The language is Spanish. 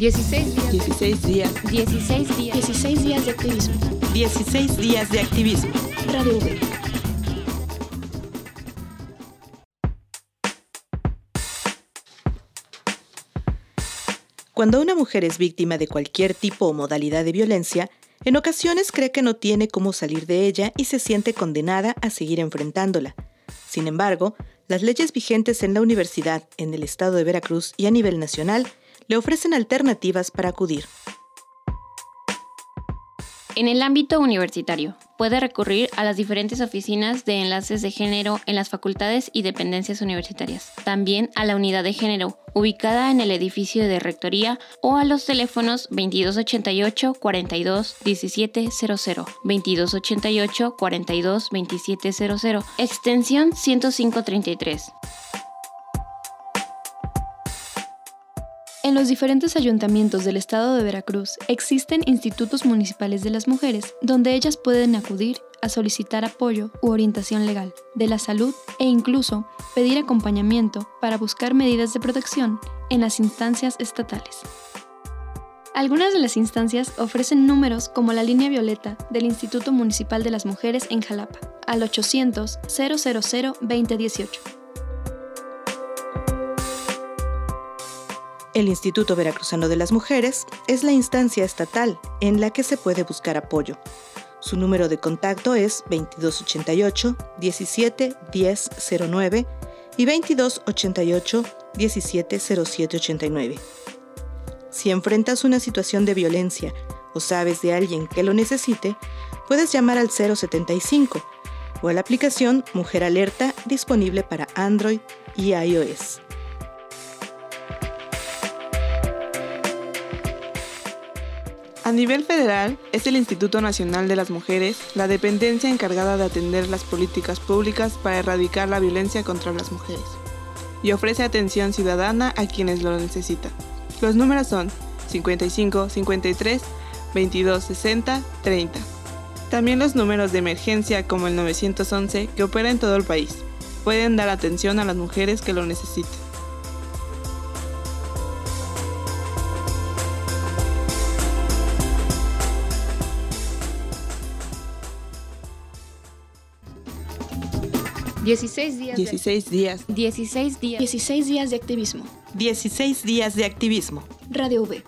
16 días. 16 días. 16 días. 16 días de activismo. 16 días de activismo. Radio V. Cuando una mujer es víctima de cualquier tipo o modalidad de violencia, en ocasiones cree que no tiene cómo salir de ella y se siente condenada a seguir enfrentándola. Sin embargo, las leyes vigentes en la universidad, en el estado de Veracruz y a nivel nacional le ofrecen alternativas para acudir. En el ámbito universitario, puede recurrir a las diferentes oficinas de enlaces de género en las facultades y dependencias universitarias, también a la unidad de género, ubicada en el edificio de rectoría, o a los teléfonos 2288 42 1700, 2288 42 2700, extensión 10533. En los diferentes ayuntamientos del estado de Veracruz existen institutos municipales de las mujeres donde ellas pueden acudir a solicitar apoyo u orientación legal de la salud e incluso pedir acompañamiento para buscar medidas de protección en las instancias estatales. Algunas de las instancias ofrecen números como la línea violeta del Instituto Municipal de las Mujeres en Jalapa al 800 El Instituto Veracruzano de las Mujeres es la instancia estatal en la que se puede buscar apoyo. Su número de contacto es 2288 17 1009 y 2288 17 89. Si enfrentas una situación de violencia o sabes de alguien que lo necesite, puedes llamar al 075 o a la aplicación Mujer Alerta disponible para Android y iOS. A nivel federal, es el Instituto Nacional de las Mujeres la dependencia encargada de atender las políticas públicas para erradicar la violencia contra las mujeres y ofrece atención ciudadana a quienes lo necesitan. Los números son 55 53 22 60 30. También los números de emergencia como el 911 que opera en todo el país. Pueden dar atención a las mujeres que lo necesiten. 16 días. 16 días. 16 días. 16 días de activismo. 16 días de activismo. Radio V.